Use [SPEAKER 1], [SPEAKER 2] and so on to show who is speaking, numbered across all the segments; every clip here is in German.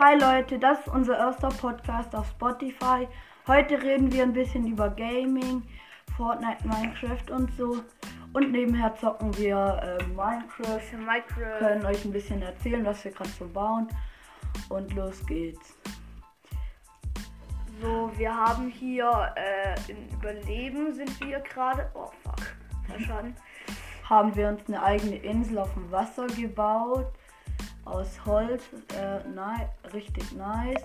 [SPEAKER 1] Hi Leute, das ist unser erster Podcast auf Spotify. Heute reden wir ein bisschen über Gaming, Fortnite, Minecraft und so. Und nebenher zocken wir äh, Minecraft.
[SPEAKER 2] Minecraft.
[SPEAKER 1] Können euch ein bisschen erzählen, was wir gerade so bauen. Und los geht's.
[SPEAKER 2] So, wir haben hier äh, in Überleben sind wir gerade. Oh fuck, verschwunden.
[SPEAKER 1] Haben wir uns eine eigene Insel auf dem Wasser gebaut. Aus Holz. Äh, ni richtig nice.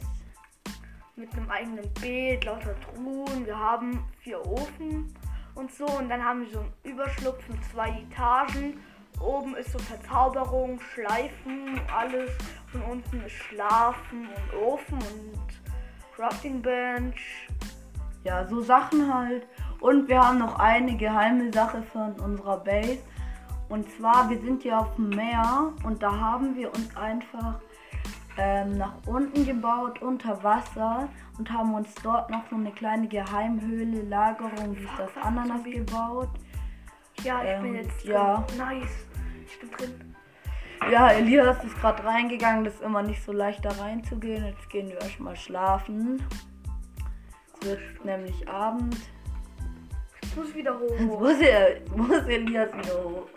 [SPEAKER 2] Mit einem eigenen Beet, lauter Truhen. Wir haben vier Ofen und so. Und dann haben wir so einen Überschlupf von zwei Etagen. Oben ist so Verzauberung, Schleifen, alles. Von unten ist Schlafen und Ofen und Crafting Bench.
[SPEAKER 1] Ja, so Sachen halt. Und wir haben noch eine geheime Sache von unserer Base. Und zwar, wir sind hier auf dem Meer und da haben wir uns einfach ähm, nach unten gebaut, unter Wasser und haben uns dort noch so eine kleine Geheimhöhle, Lagerung, wie ist das Ananas gebaut.
[SPEAKER 2] Ja, ich bin
[SPEAKER 1] Ähm,
[SPEAKER 2] jetzt
[SPEAKER 1] ja.
[SPEAKER 2] drin. Nice. Ich bin drin.
[SPEAKER 1] Ja, Elias ist gerade reingegangen, das ist immer nicht so leicht da reinzugehen. Jetzt gehen wir erstmal schlafen. Es wird nämlich Abend.
[SPEAKER 2] Ich muss wieder hoch.
[SPEAKER 1] Jetzt muss, er, muss Elias wieder hoch.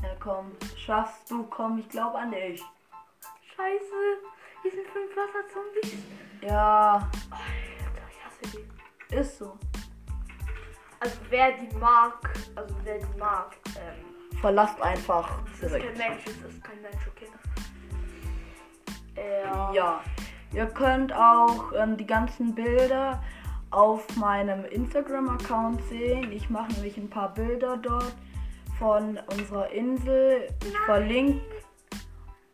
[SPEAKER 1] Schnell komm. Schaffst du, komm, ich glaube an dich.
[SPEAKER 2] Scheiße. Hier sind fünf Wasserzombies.
[SPEAKER 1] Ja,
[SPEAKER 2] Alter, ich hasse die.
[SPEAKER 1] ist so.
[SPEAKER 2] Also wer die mag, also wer die mag, ähm,
[SPEAKER 1] Verlasst einfach
[SPEAKER 2] das ist
[SPEAKER 1] direkt.
[SPEAKER 2] kein Mensch, das ist kein Mensch, okay? Ja.
[SPEAKER 1] Ja, ihr könnt auch ähm, die ganzen Bilder auf meinem Instagram-Account sehen. Ich mache nämlich ein paar Bilder dort von unserer Insel. Ich verlinke.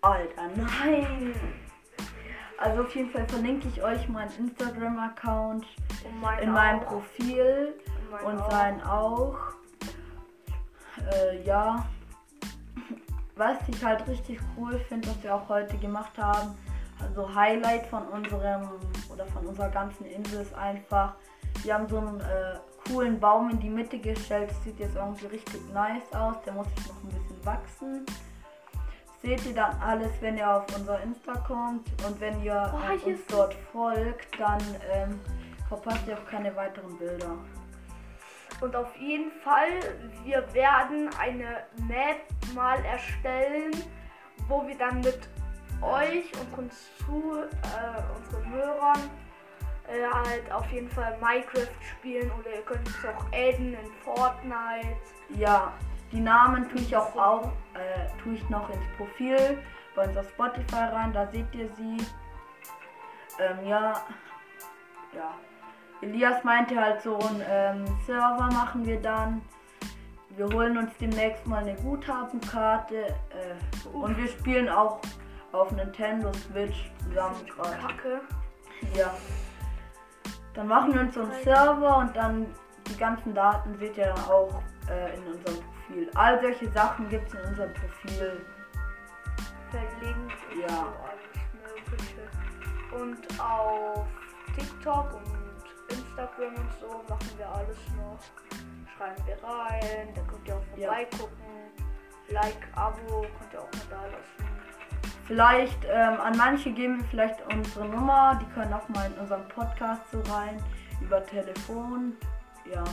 [SPEAKER 1] Alter, nein! Also auf jeden Fall verlinke ich euch meinen Instagram-Account
[SPEAKER 2] mein
[SPEAKER 1] in meinem
[SPEAKER 2] auch.
[SPEAKER 1] Profil
[SPEAKER 2] Und mein
[SPEAKER 1] und
[SPEAKER 2] auch.
[SPEAKER 1] sein auch. Äh, ja. Was ich halt richtig cool finde, was wir auch heute gemacht haben, also Highlight von unserem oder von unserer ganzen Insel ist einfach, wir haben so einen äh, coolen Baum in die Mitte gestellt. Das sieht jetzt irgendwie richtig nice aus. Der muss jetzt noch ein bisschen wachsen. Seht ihr dann alles, wenn ihr auf unser Insta kommt und wenn ihr äh,
[SPEAKER 2] hier
[SPEAKER 1] uns dort folgt, dann ähm, verpasst ihr auch keine weiteren Bilder.
[SPEAKER 2] Und auf jeden Fall, wir werden eine Map mal erstellen, wo wir dann mit euch, unseren Zu, äh, unseren Hörern, äh, halt auf jeden Fall Minecraft spielen oder ihr könnt es auch adden in Fortnite.
[SPEAKER 1] Ja, die Namen tue ich auch, auch äh, tue ich noch ins Profil bei unser Spotify rein, da seht ihr sie. Ähm, ja, ja. Elias meinte halt so ein ähm, Server machen wir dann. Wir holen uns demnächst mal eine Guthabenkarte äh, und wir spielen auch auf Nintendo Switch zusammen gerade.
[SPEAKER 2] Kacke.
[SPEAKER 1] Ja. Dann machen wir uns so einen Server und dann die ganzen Daten seht ihr dann auch äh, in unserem Profil. All solche Sachen gibt es in unserem Profil.
[SPEAKER 2] Verlinkt und
[SPEAKER 1] Ja.
[SPEAKER 2] so alles Mögliche. Und auf TikTok und Instagram und so machen wir alles noch. Schreiben wir rein, da könnt ihr auch
[SPEAKER 1] Ja.
[SPEAKER 2] vorbeigucken. Like, Abo könnt ihr auch mal da lassen.
[SPEAKER 1] Vielleicht ähm, an manche geben wir vielleicht unsere Nummer. Die können auch mal in unseren Podcast so rein. Über Telefon. Ja.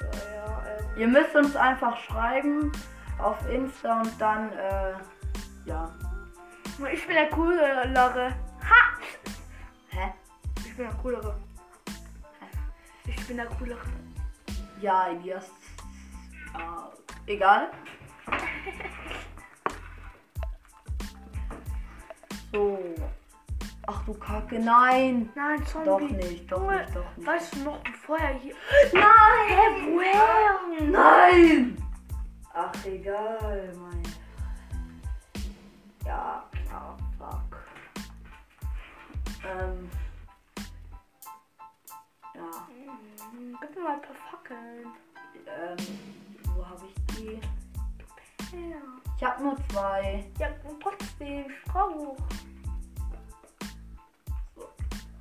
[SPEAKER 2] Ja, ja, ähm,
[SPEAKER 1] Ihr müsst uns einfach schreiben auf Insta und dann, äh, ja.
[SPEAKER 2] ich bin der coolere. Ha!
[SPEAKER 1] Hä?
[SPEAKER 2] Ich bin der coolere. Ich bin der coolere.
[SPEAKER 1] Ja, Elias. Äh, egal. So. Ach du Kacke, nein.
[SPEAKER 2] Nein, Zombie.
[SPEAKER 1] Doch nicht, doch
[SPEAKER 2] Junge,
[SPEAKER 1] nicht, doch nicht.
[SPEAKER 2] Weißt du noch, bevor er hier.
[SPEAKER 1] Nein!
[SPEAKER 2] Hä, woher?
[SPEAKER 1] Nein! Ach, egal, mein. Ja, ah, fuck. Ähm. Ja,
[SPEAKER 2] Hm, Gib mir mal ein paar Fackeln.
[SPEAKER 1] ähm. Wo habe ich die?
[SPEAKER 2] Ja.
[SPEAKER 1] Ich habe nur zwei.
[SPEAKER 2] Ja, trotzdem, Strauch.
[SPEAKER 1] So,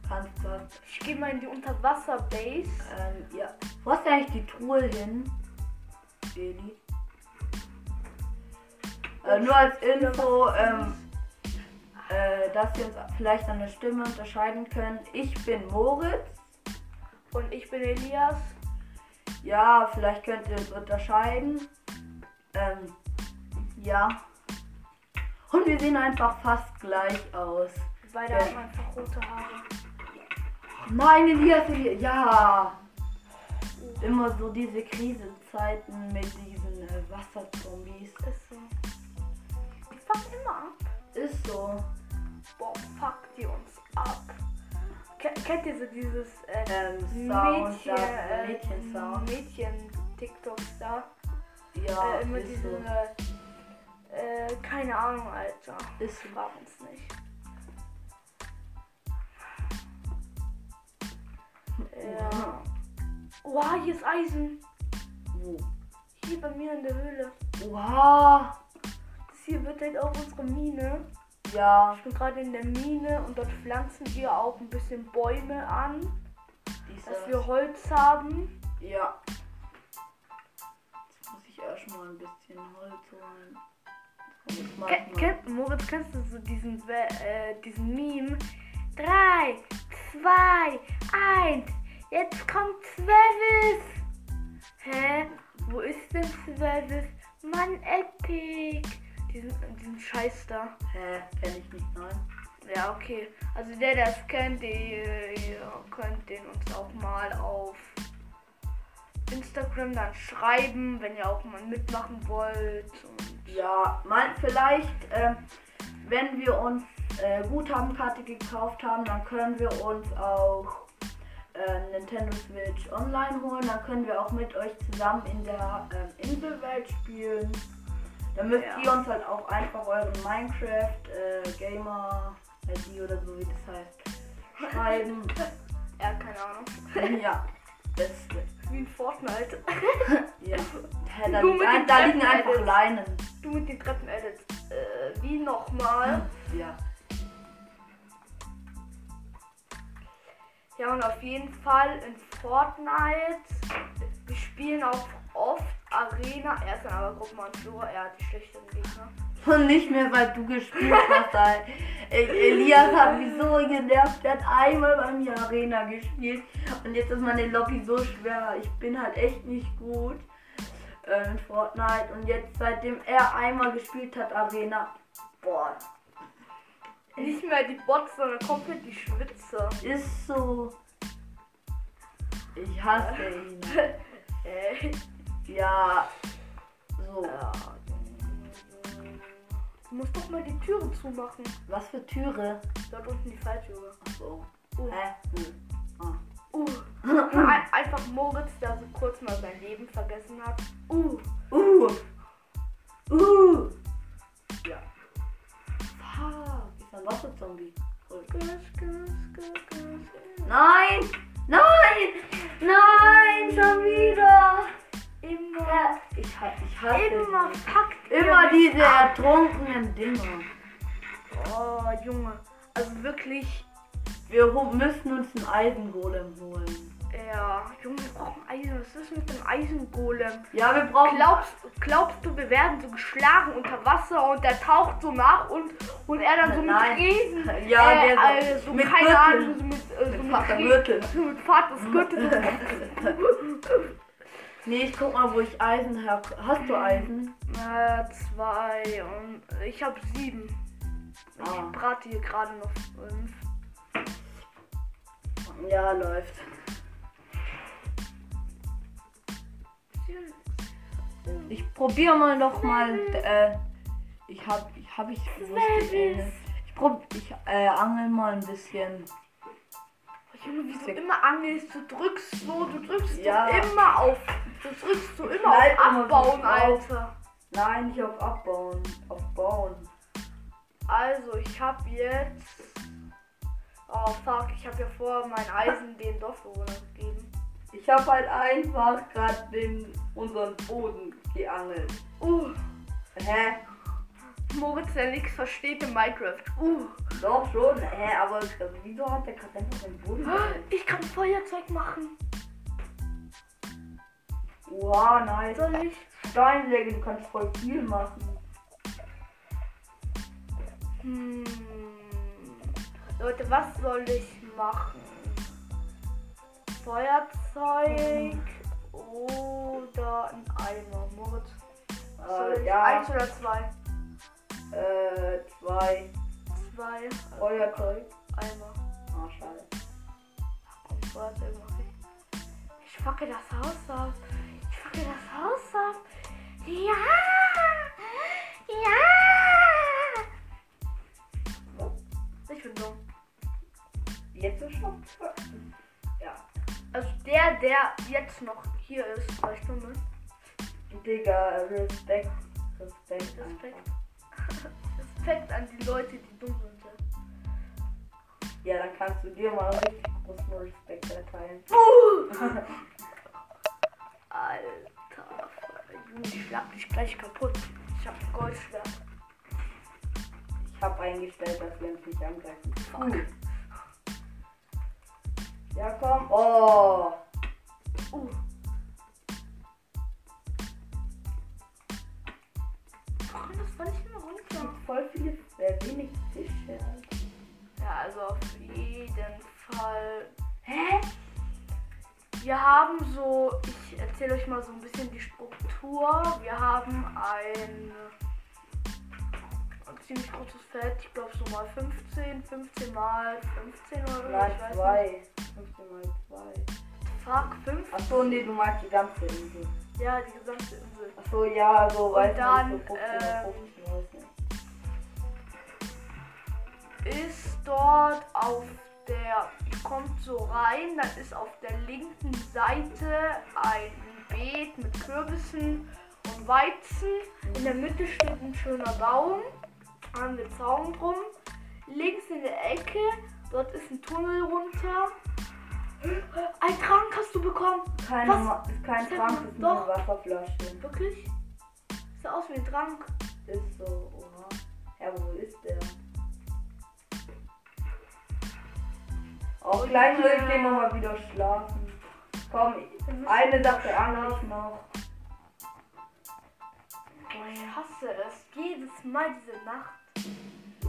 [SPEAKER 1] kannst du.
[SPEAKER 2] Ich gehe mal in die Unterwasser-Base.
[SPEAKER 1] Ähm, ja. Wo hast du eigentlich die Truhe hin? Eli? Äh, nur als Info, ähm, äh, dass ihr uns vielleicht an der Stimme unterscheiden könnt. Ich bin Moritz.
[SPEAKER 2] Und ich bin Elias.
[SPEAKER 1] Ja, vielleicht könnt ihr uns unterscheiden. Ähm, ja. Und wir sehen einfach fast gleich aus.
[SPEAKER 2] Beide haben einfach rote Haare.
[SPEAKER 1] Nein, Elias, Elias. Ja. Immer so diese Krisenzeiten mit diesen äh, Wasserzombies.
[SPEAKER 2] Ist so. Die fangen immer ab.
[SPEAKER 1] Ist so.
[SPEAKER 2] Boah, fuck die uns ab. Ke- Kennt ihr so dieses äh,
[SPEAKER 1] Ähm, Sound,
[SPEAKER 2] Mädchen, äh,
[SPEAKER 1] Mädchen-Sound.
[SPEAKER 2] Mädchen-TikToks da?
[SPEAKER 1] Ja,
[SPEAKER 2] äh, immer
[SPEAKER 1] ist
[SPEAKER 2] diese,
[SPEAKER 1] so.
[SPEAKER 2] Äh, keine Ahnung, Alter.
[SPEAKER 1] Ist.
[SPEAKER 2] Frag uns nicht. Ja. Wow, hier ist Eisen.
[SPEAKER 1] Wo?
[SPEAKER 2] Hier bei mir in der Höhle.
[SPEAKER 1] Wow.
[SPEAKER 2] Das hier wird halt auch unsere Mine.
[SPEAKER 1] Ja,
[SPEAKER 2] Ich bin gerade in der Mine und dort pflanzen wir auch ein bisschen Bäume an, dass
[SPEAKER 1] dieser.
[SPEAKER 2] wir Holz haben.
[SPEAKER 1] Ja. Jetzt muss ich erstmal ein bisschen Holz holen.
[SPEAKER 2] Ken, kenn, Moritz, kennst du so diesen, äh, diesen Meme? 3, 2, 1, jetzt kommt Swervis! Hä? Wo ist denn Swervis? Mann, Epic! Diesen, diesen Scheiß da.
[SPEAKER 1] Hä, kenn ich nicht, nein.
[SPEAKER 2] Ja, okay. Also der, der es kennt, ihr könnt den uns auch mal auf Instagram dann schreiben, wenn ihr auch mal mitmachen wollt.
[SPEAKER 1] Ja, mal vielleicht, ähm, wenn wir uns äh, Guthabenkarte gekauft haben, dann können wir uns auch ähm, Nintendo Switch Online holen. Dann können wir auch mit euch zusammen in der ähm, Inselwelt spielen. Dann müsst
[SPEAKER 2] Ja.
[SPEAKER 1] ihr uns halt auch einfach euren Minecraft äh, Gamer ID oder so wie das heißt schreiben.
[SPEAKER 2] ja, keine Ahnung.
[SPEAKER 1] ja, beste.
[SPEAKER 2] Wie in Fortnite.
[SPEAKER 1] Ja. Hä, da,
[SPEAKER 2] Du
[SPEAKER 1] liegen
[SPEAKER 2] mit
[SPEAKER 1] ein-
[SPEAKER 2] den
[SPEAKER 1] da liegen
[SPEAKER 2] Treppen
[SPEAKER 1] einfach
[SPEAKER 2] edits.
[SPEAKER 1] Leinen.
[SPEAKER 2] Du mit den Treppen-Edits. Äh, wie nochmal?
[SPEAKER 1] Ja.
[SPEAKER 2] Ja, und auf jeden Fall in Fortnite. Wir spielen auch oft Arena. Er ist dann aber, guck mal, so, er hat die schlechteren Gegner.
[SPEAKER 1] Und nicht mehr, weil du gespielt hast. E- Elias hat mich so genervt. Der hat einmal bei mir Arena gespielt. Und jetzt ist meine Lobby so schwer. Ich bin halt echt nicht gut äh, in Fortnite. Und jetzt, seitdem er einmal gespielt hat, Arena. Boah,
[SPEAKER 2] Nicht mehr die Bots, sondern komplett die Schwitze.
[SPEAKER 1] ist so. Ich hasse ihn. Ja.
[SPEAKER 2] Du musst doch mal die Türen zumachen.
[SPEAKER 1] Was für Türe?
[SPEAKER 2] Dort unten die Falltüre.
[SPEAKER 1] Ach so.
[SPEAKER 2] Uh.
[SPEAKER 1] Hä? Hm. Ah.
[SPEAKER 2] Uh. Ein, einfach Moritz, der so kurz mal sein Leben vergessen hat. Uh.
[SPEAKER 1] Uh. Uh. Ja. Fuck. Ist ein Wasserzombie. Nein! Nein! Nein! Schon wieder!
[SPEAKER 2] Immer,
[SPEAKER 1] Ich, ha- ich hasse
[SPEAKER 2] immer fuckt ihr
[SPEAKER 1] Immer diese
[SPEAKER 2] ab.
[SPEAKER 1] ertrunkenen Dinger.
[SPEAKER 2] Oh, Junge. Also wirklich,
[SPEAKER 1] Wir müssen uns einen Eisengolem holen.
[SPEAKER 2] ja. Junge, wir brauchen Eisen. Was ist mit dem Eisengolem?
[SPEAKER 1] Ja, wir brauchen.
[SPEAKER 2] Glaubst, glaubst du, wir werden so geschlagen unter Wasser und der taucht so nach und, und er dann so mit
[SPEAKER 1] Nein.
[SPEAKER 2] Riesen.
[SPEAKER 1] Ja,
[SPEAKER 2] äh,
[SPEAKER 1] der so-
[SPEAKER 2] also, so
[SPEAKER 1] mit
[SPEAKER 2] keine
[SPEAKER 1] Gürtel.
[SPEAKER 2] Ahnung, so mit, äh, so
[SPEAKER 1] Mit
[SPEAKER 2] mit,
[SPEAKER 1] Vater
[SPEAKER 2] Rie-
[SPEAKER 1] Gürtel.
[SPEAKER 2] So mit Vaters Gürtel.
[SPEAKER 1] Nee, ich guck mal, wo ich Eisen her. Hast du Eisen?
[SPEAKER 2] äh, zwei und ich habe sieben. Ich
[SPEAKER 1] Ah.
[SPEAKER 2] brate hier gerade noch fünf.
[SPEAKER 1] Ja, läuft. Ich probiere mal noch mal. Äh, ich hab, ich hab ich nicht. Ich prob, ich äh, angel mal ein bisschen.
[SPEAKER 2] Junge, wie du immer angelst, du drückst so, du drückst
[SPEAKER 1] Ja.
[SPEAKER 2] immer auf. Du drückst so immer
[SPEAKER 1] bleib
[SPEAKER 2] auf
[SPEAKER 1] immer
[SPEAKER 2] Abbauen. Alter.
[SPEAKER 1] Nein, nicht auf abbauen, auf bauen.
[SPEAKER 2] Also, ich habe jetzt. Oh fuck, ich habe ja vor mein Eisen den Dorfbewohnern gegeben.
[SPEAKER 1] Ich habe halt einfach gerade den unseren Boden geangelt.
[SPEAKER 2] Uh,
[SPEAKER 1] Hä?
[SPEAKER 2] Moritz, der nichts versteht in Minecraft. Uh,
[SPEAKER 1] Doch schon. Hä? Aber wieso hat der gerade einfach den Boden geangelt?
[SPEAKER 2] ich kann Feuerzeug machen.
[SPEAKER 1] Wow, nice.
[SPEAKER 2] Soll ich?
[SPEAKER 1] Steinsäge, du kannst voll viel machen.
[SPEAKER 2] Hm. Leute, was soll ich machen? Feuerzeug oder ein Eimer? Moritz. Soll
[SPEAKER 1] Äh,
[SPEAKER 2] ich
[SPEAKER 1] ja,
[SPEAKER 2] Eins oder zwei?
[SPEAKER 1] äh, zwei.
[SPEAKER 2] Zwei.
[SPEAKER 1] Feuerzeug.
[SPEAKER 2] Eimer.
[SPEAKER 1] Ah, schade.
[SPEAKER 2] Komm, Feuerzeug mach ich. Ich facke das Haus ab. Ich facke das Haus ab. Ja! Ja! Ich bin dumm.
[SPEAKER 1] Jetzt ist schon. Ja.
[SPEAKER 2] Also der, der jetzt noch hier ist, zwei Stunden.
[SPEAKER 1] Digga, Respekt. Respekt.
[SPEAKER 2] Respekt. Respekt an die Leute, die dumm sind.
[SPEAKER 1] Ja, dann kannst du dir mal richtig großen Respekt erteilen.
[SPEAKER 2] Junge, ich schlag dich gleich kaputt. Ich hab ein Goldschwert.
[SPEAKER 1] Ich habe eingestellt, dass wir uns nicht angreifen. Cool. Ja, komm. Oh.
[SPEAKER 2] Uh. Warum das war nicht immer runter?
[SPEAKER 1] Voll viele, äh, wenig Fische.
[SPEAKER 2] Ja, also auf jeden Fall. Hä? Wir haben so, ich erzähle euch mal so ein bisschen die Struktur. Wir haben ein, ein ziemlich großes Feld, ich glaube so mal 15, 15 mal 15 oder so.
[SPEAKER 1] Nein,
[SPEAKER 2] ich weiß
[SPEAKER 1] zwei. 15 mal zwei.
[SPEAKER 2] Nicht. Fuck, 5?
[SPEAKER 1] Achso, nee, du meinst die ganze Insel.
[SPEAKER 2] Ja, die gesamte Insel.
[SPEAKER 1] Achso, ja, so,
[SPEAKER 2] Und
[SPEAKER 1] weißt
[SPEAKER 2] dann,
[SPEAKER 1] du, so 15 mal
[SPEAKER 2] ähm,
[SPEAKER 1] 15, weiß nicht.
[SPEAKER 2] ist dort auf der, kommt so rein, dann ist auf der linken Seite ein Beet mit Kürbissen und Weizen. In der Mitte steht ein schöner Baum, haben wir Zaun drum. Links in der Ecke, dort ist ein Tunnel runter. Ein Trank hast du bekommen.
[SPEAKER 1] Keine,
[SPEAKER 2] Was?
[SPEAKER 1] Ist kein
[SPEAKER 2] Sag
[SPEAKER 1] Trank, ist nur eine. Wasserflasche.
[SPEAKER 2] Wirklich? Sieht aus wie ein Trank.
[SPEAKER 1] Ist so, oha. Ja, wo ist der? Auch gleich will ich
[SPEAKER 2] ja.
[SPEAKER 1] gehen nochmal wieder schlafen. Komm,
[SPEAKER 2] müssen
[SPEAKER 1] eine Sache
[SPEAKER 2] schlafen.
[SPEAKER 1] an ich noch.
[SPEAKER 2] Boah, ich hasse es. Jedes Mal diese Nacht.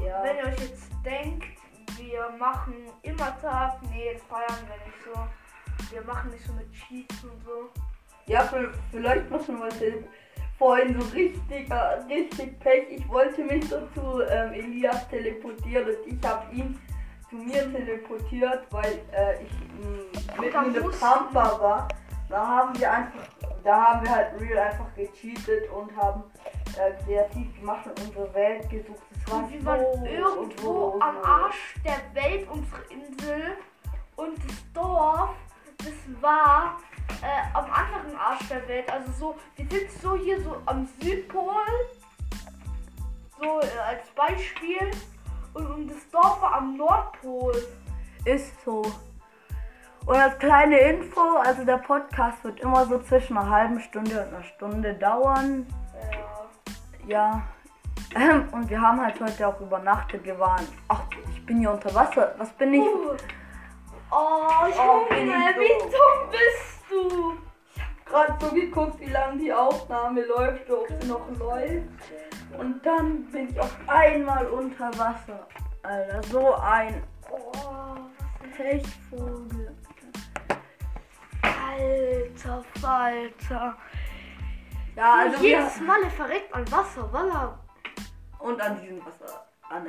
[SPEAKER 1] Ja.
[SPEAKER 2] Wenn ihr euch jetzt denkt, wir machen immer Tag, nee, das feiern wir nicht so. Wir machen nicht so mit Cheats und so.
[SPEAKER 1] Ja, vielleicht machen wir es vorhin so richtig, richtig Pech. Ich wollte mich so zu ähm, Elias teleportieren und ich habe ihn zu mir teleportiert, weil äh, ich mh, mitten
[SPEAKER 2] dann
[SPEAKER 1] in der Pampa war. Da haben wir einfach, da haben wir halt real einfach gecheatet und haben äh, kreativ gemacht und unsere Welt gesucht. Das war
[SPEAKER 2] Und wir waren
[SPEAKER 1] so
[SPEAKER 2] irgendwo am. Arsch der Welt, unsere Insel. Und das Dorf, das war äh, am anderen Arsch der Welt. Also so, wir sind so hier so am Südpol. So äh, als Beispiel. Und, und das Dorf war am Nordpol.
[SPEAKER 1] Ist so. Und als kleine Info, also der Podcast wird immer so zwischen einer halben Stunde und einer Stunde dauern.
[SPEAKER 2] Ja.
[SPEAKER 1] Ja. Und wir haben halt heute auch übernachtet. Wir waren. Ach, ich bin hier unter Wasser. Was bin ich?
[SPEAKER 2] Uh. Oh,
[SPEAKER 1] Oh, bin
[SPEAKER 2] Junge,
[SPEAKER 1] ich
[SPEAKER 2] wie dumm bist du?
[SPEAKER 1] Gerade so geguckt, wie lange die Aufnahme läuft, ob sie noch läuft. Und dann bin ich auf einmal unter Wasser. Alter, so ein
[SPEAKER 2] Oh,
[SPEAKER 1] Pechvogel.
[SPEAKER 2] alter Falter.
[SPEAKER 1] Ja, also wir,
[SPEAKER 2] Jedes Mal er verreckt an Wasser, er
[SPEAKER 1] und an diesem Wasser, an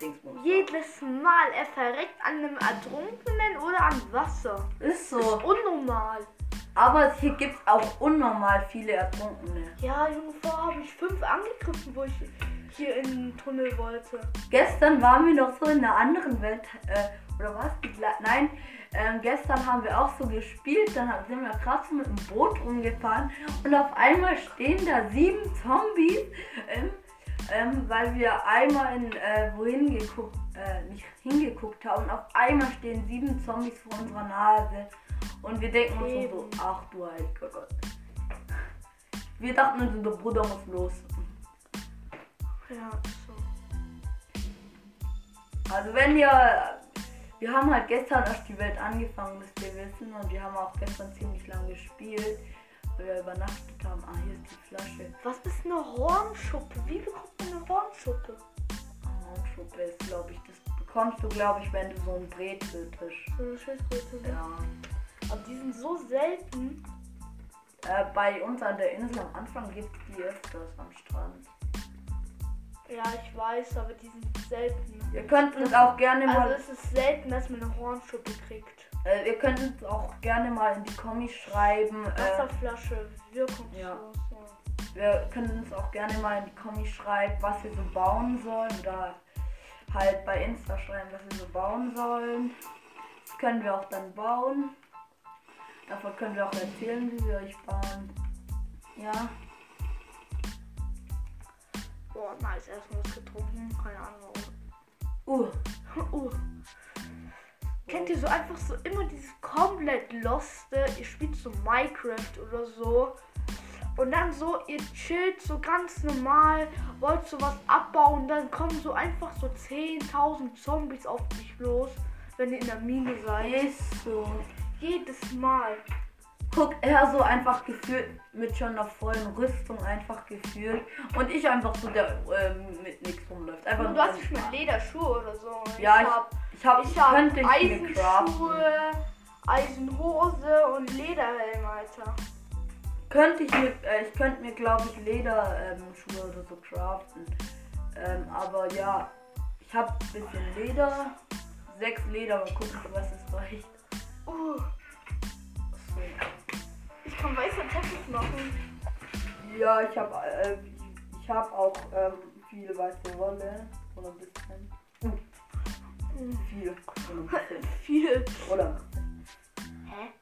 [SPEAKER 1] Dingsbums.
[SPEAKER 2] jedes Mal er verreckt an einem Ertrunkenen oder an Wasser.
[SPEAKER 1] Ist so.
[SPEAKER 2] Unnormal.
[SPEAKER 1] Aber hier gibt es auch unnormal viele Ertrunkene.
[SPEAKER 2] Ja, Junge, vorher habe ich fünf angegriffen, wo ich hier in den Tunnel wollte.
[SPEAKER 1] Gestern waren wir noch so in einer anderen Welt, äh, oder was? Nein, ähm, gestern haben wir auch so gespielt, dann sind wir gerade so mit dem Boot rumgefahren und auf einmal stehen da sieben Zombies, ähm, ähm, weil wir einmal in äh, wohin geguckt, äh, nicht hingeguckt haben und auf einmal stehen sieben Zombies vor unserer Nase und wir denken uns so, ach du heiliger Gott. Wir dachten uns, der Bruder muss los.
[SPEAKER 2] Ja, so.
[SPEAKER 1] Also wenn ihr, wir haben halt gestern erst die Welt angefangen, müsst ihr wissen, und wir haben auch gestern ziemlich lang gespielt, wir übernachtet haben. Ah, hier ist die Flasche.
[SPEAKER 2] Was ist eine Hornschuppe? Wie bekommt man eine Hornschuppe?
[SPEAKER 1] Oh, Schuppe ist, glaube ich, das bekommst du, glaube ich, wenn du so einen Brezeltisch.
[SPEAKER 2] So eine Schildkröte. ne?
[SPEAKER 1] Ja.
[SPEAKER 2] Aber die sind so selten.
[SPEAKER 1] Äh, bei uns an der Insel am Anfang gibt es die öfters am Strand.
[SPEAKER 2] Ja, ich weiß, aber die sind selten.
[SPEAKER 1] Ihr könnt uns auch gerne
[SPEAKER 2] Also
[SPEAKER 1] mal,
[SPEAKER 2] es ist selten, dass man eine Hornschuppe kriegt.
[SPEAKER 1] Äh, ihr könnt uns auch gerne mal in die Kommis schreiben. Äh,
[SPEAKER 2] Wasserflasche, wirkungslos.
[SPEAKER 1] ja.
[SPEAKER 2] Ja.
[SPEAKER 1] wir können uns auch gerne mal in die Kommis schreiben, was wir so bauen sollen. Oder halt bei Insta schreiben, was wir so bauen sollen. Das können wir auch dann bauen. Davon können wir auch erzählen, wie wir euch bauen. Ja.
[SPEAKER 2] Boah, nice, erstmal was getrunken. Keine Ahnung warum.
[SPEAKER 1] Uh.
[SPEAKER 2] Uh. Kennt ihr so einfach so immer dieses komplett Loste? Ihr spielt so Minecraft oder so. Und dann so, ihr chillt so ganz normal, wollt so was abbauen, dann kommen so einfach so 10.000 Zombies auf dich los, wenn ihr in der Mine seid.
[SPEAKER 1] Ist so.
[SPEAKER 2] Jedes Mal.
[SPEAKER 1] Guck, er so einfach gefühlt mit schon einer vollen Rüstung einfach gefühlt. Und ich einfach so, der ähm, mit nichts rumläuft. Einfach
[SPEAKER 2] Du hast schon Lederschuhe oder so.
[SPEAKER 1] Ja,
[SPEAKER 2] ich
[SPEAKER 1] ich hab,
[SPEAKER 2] ich hab
[SPEAKER 1] könnte ich craften.
[SPEAKER 2] Eisenschuhe, Eisenhose und Lederhelm, Alter.
[SPEAKER 1] Könnte ich mir, äh, ich könnte mir glaube ich Lederschuhe ähm, oder so craften. Ähm, aber ja, ich habe ein bisschen Leder. Sechs Leder, mal gucken, was es reicht.
[SPEAKER 2] Uh,
[SPEAKER 1] So.
[SPEAKER 2] ich kann weißer Teppich machen.
[SPEAKER 1] Ja, ich habe äh, ich habe auch ähm, viel weiße Wolle. Oder ein bisschen. Viel. Oder.
[SPEAKER 2] Viel.
[SPEAKER 1] Oder bisschen.
[SPEAKER 2] Hä?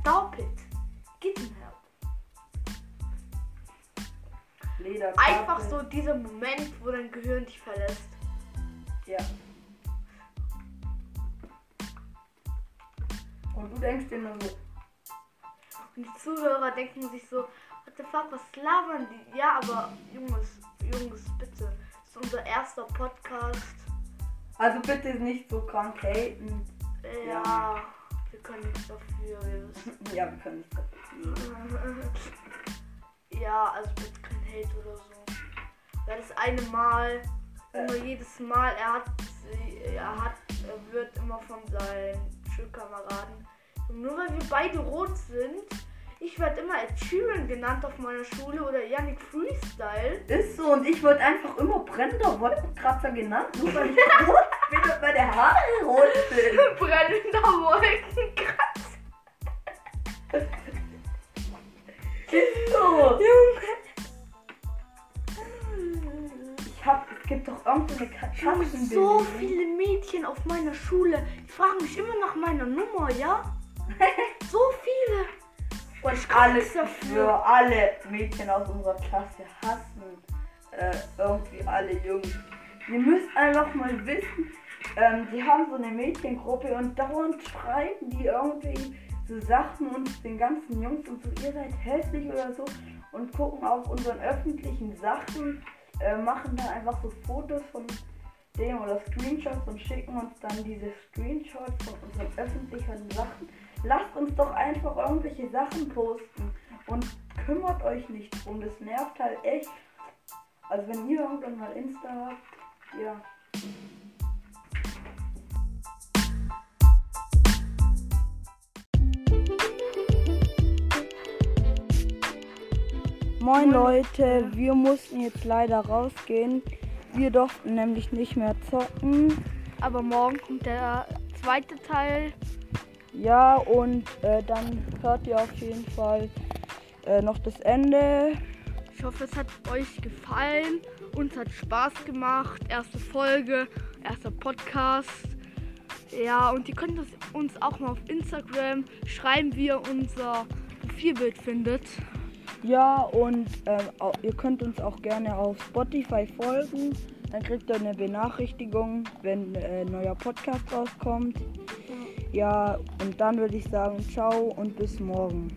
[SPEAKER 2] Stop it. Gib help.
[SPEAKER 1] Leder.
[SPEAKER 2] Einfach so dieser Moment, wo dein Gehirn dich verlässt.
[SPEAKER 1] Ja. Und du denkst dir nur so,
[SPEAKER 2] Und die Zuhörer denken sich so, what the fuck, was labern die? Ja, aber Jungs, Jungs, bitte. Das ist unser erster Podcast.
[SPEAKER 1] Also bitte nicht so krank haten.
[SPEAKER 2] Ja,
[SPEAKER 1] Ja.
[SPEAKER 2] wir können nichts dafür.
[SPEAKER 1] Ja, wir können nicht dafür.
[SPEAKER 2] ja, also bitte kein Hate oder so. Weil das eine Mal, immer jedes Mal, er hat, er hat, er wird immer von seinen Schulkameraden, nur weil wir beide rot sind, ich werde immer Ed Sheeran genannt auf meiner Schule oder Yannick Freestyle.
[SPEAKER 1] Ist so und ich wurde einfach immer brennender Wolkenkratzer genannt, nur weil ich rot bin und meine Haare rot sind.
[SPEAKER 2] Brennender Wolkenkratzer.
[SPEAKER 1] Ist so. Ich hab, es gibt doch irgendeine
[SPEAKER 2] Junge,
[SPEAKER 1] Katzen.
[SPEAKER 2] so viele Mädchen auf meiner Schule, die fragen mich immer nach meiner Nummer, ja?
[SPEAKER 1] Und alle, für alle Mädchen aus unserer Klasse hassen äh, irgendwie alle Jungs. Ihr müsst einfach mal wissen, ähm, die haben so eine Mädchengruppe und dauernd schreiben die irgendwie so Sachen uns den ganzen Jungs und so, ihr seid hässlich oder so und gucken auf unseren öffentlichen Sachen, äh, machen dann einfach so Fotos von dem oder Screenshots und schicken uns dann diese Screenshots von unseren öffentlichen Sachen. Lasst uns doch einfach irgendwelche Sachen posten und kümmert euch nicht drum. Das nervt halt echt. Also wenn ihr irgendwann mal Insta habt, ja. Moin Leute, wir mussten jetzt leider rausgehen. Wir durften nämlich nicht mehr zocken.
[SPEAKER 2] Aber morgen kommt der zweite Teil.
[SPEAKER 1] Ja, und äh, dann hört ihr auf jeden Fall äh, noch das Ende.
[SPEAKER 2] Ich hoffe, es hat euch gefallen. Uns hat Spaß gemacht. Erste Folge, erster Podcast. Ja, und ihr könnt uns- auch mal auf Instagram schreiben, wie ihr unser Profilbild findet.
[SPEAKER 1] Ja, und äh, au- ihr könnt uns auch gerne auf Spotify folgen. Dann kriegt ihr eine Benachrichtigung, wenn äh, ein neuer Podcast rauskommt. Ja, und dann würde ich sagen, ciao und bis morgen.